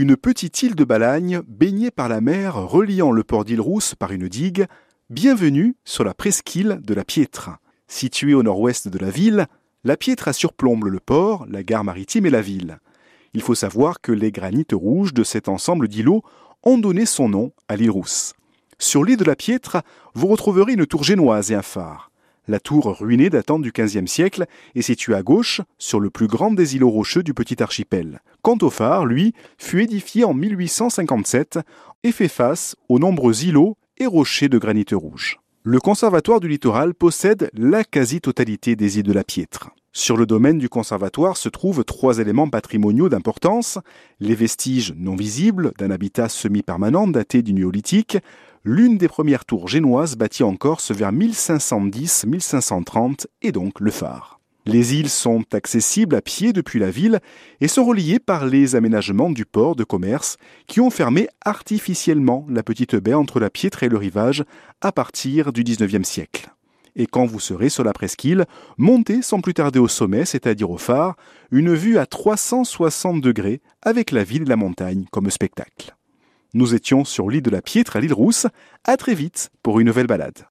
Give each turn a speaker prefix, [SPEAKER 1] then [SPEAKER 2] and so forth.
[SPEAKER 1] une petite île de Balagne baignée par la mer reliant le port d'Île-Rousse par une digue. Bienvenue sur la presqu'île de la Piètre. Située au nord-ouest de la ville, la Piètre surplombe le port, la gare maritime et la ville. Il faut savoir que les granites rouges de cet ensemble d'îlots ont donné son nom à l'île Rousse. Sur l'île de la Piètre, vous retrouverez une tour génoise et un phare. La tour ruinée datant du XVe siècle est située à gauche, sur le plus grand des îlots rocheux du petit archipel. Quant au phare, lui, fut édifié en 1857 et fait face aux nombreux îlots et rochers de granit rouge. Le Conservatoire du littoral possède la quasi-totalité des îles de la Piètre. Sur le domaine du conservatoire se trouvent trois éléments patrimoniaux d'importance les vestiges non visibles d'un habitat semi-permanent daté du néolithique, l'une des premières tours génoises bâties en Corse vers 1510-1530 et donc le phare. Les îles sont accessibles à pied depuis la ville et sont reliées par les aménagements du port de commerce qui ont fermé artificiellement la petite baie entre la Piètre et le rivage à partir du XIXe siècle. Et quand vous serez sur la presqu'île, montez sans plus tarder au sommet, c'est-à-dire au phare, une vue à 360 degrés avec la ville et la montagne comme spectacle. Nous étions sur l'île de la Piètre à l'île Rousse. À très vite pour une nouvelle balade.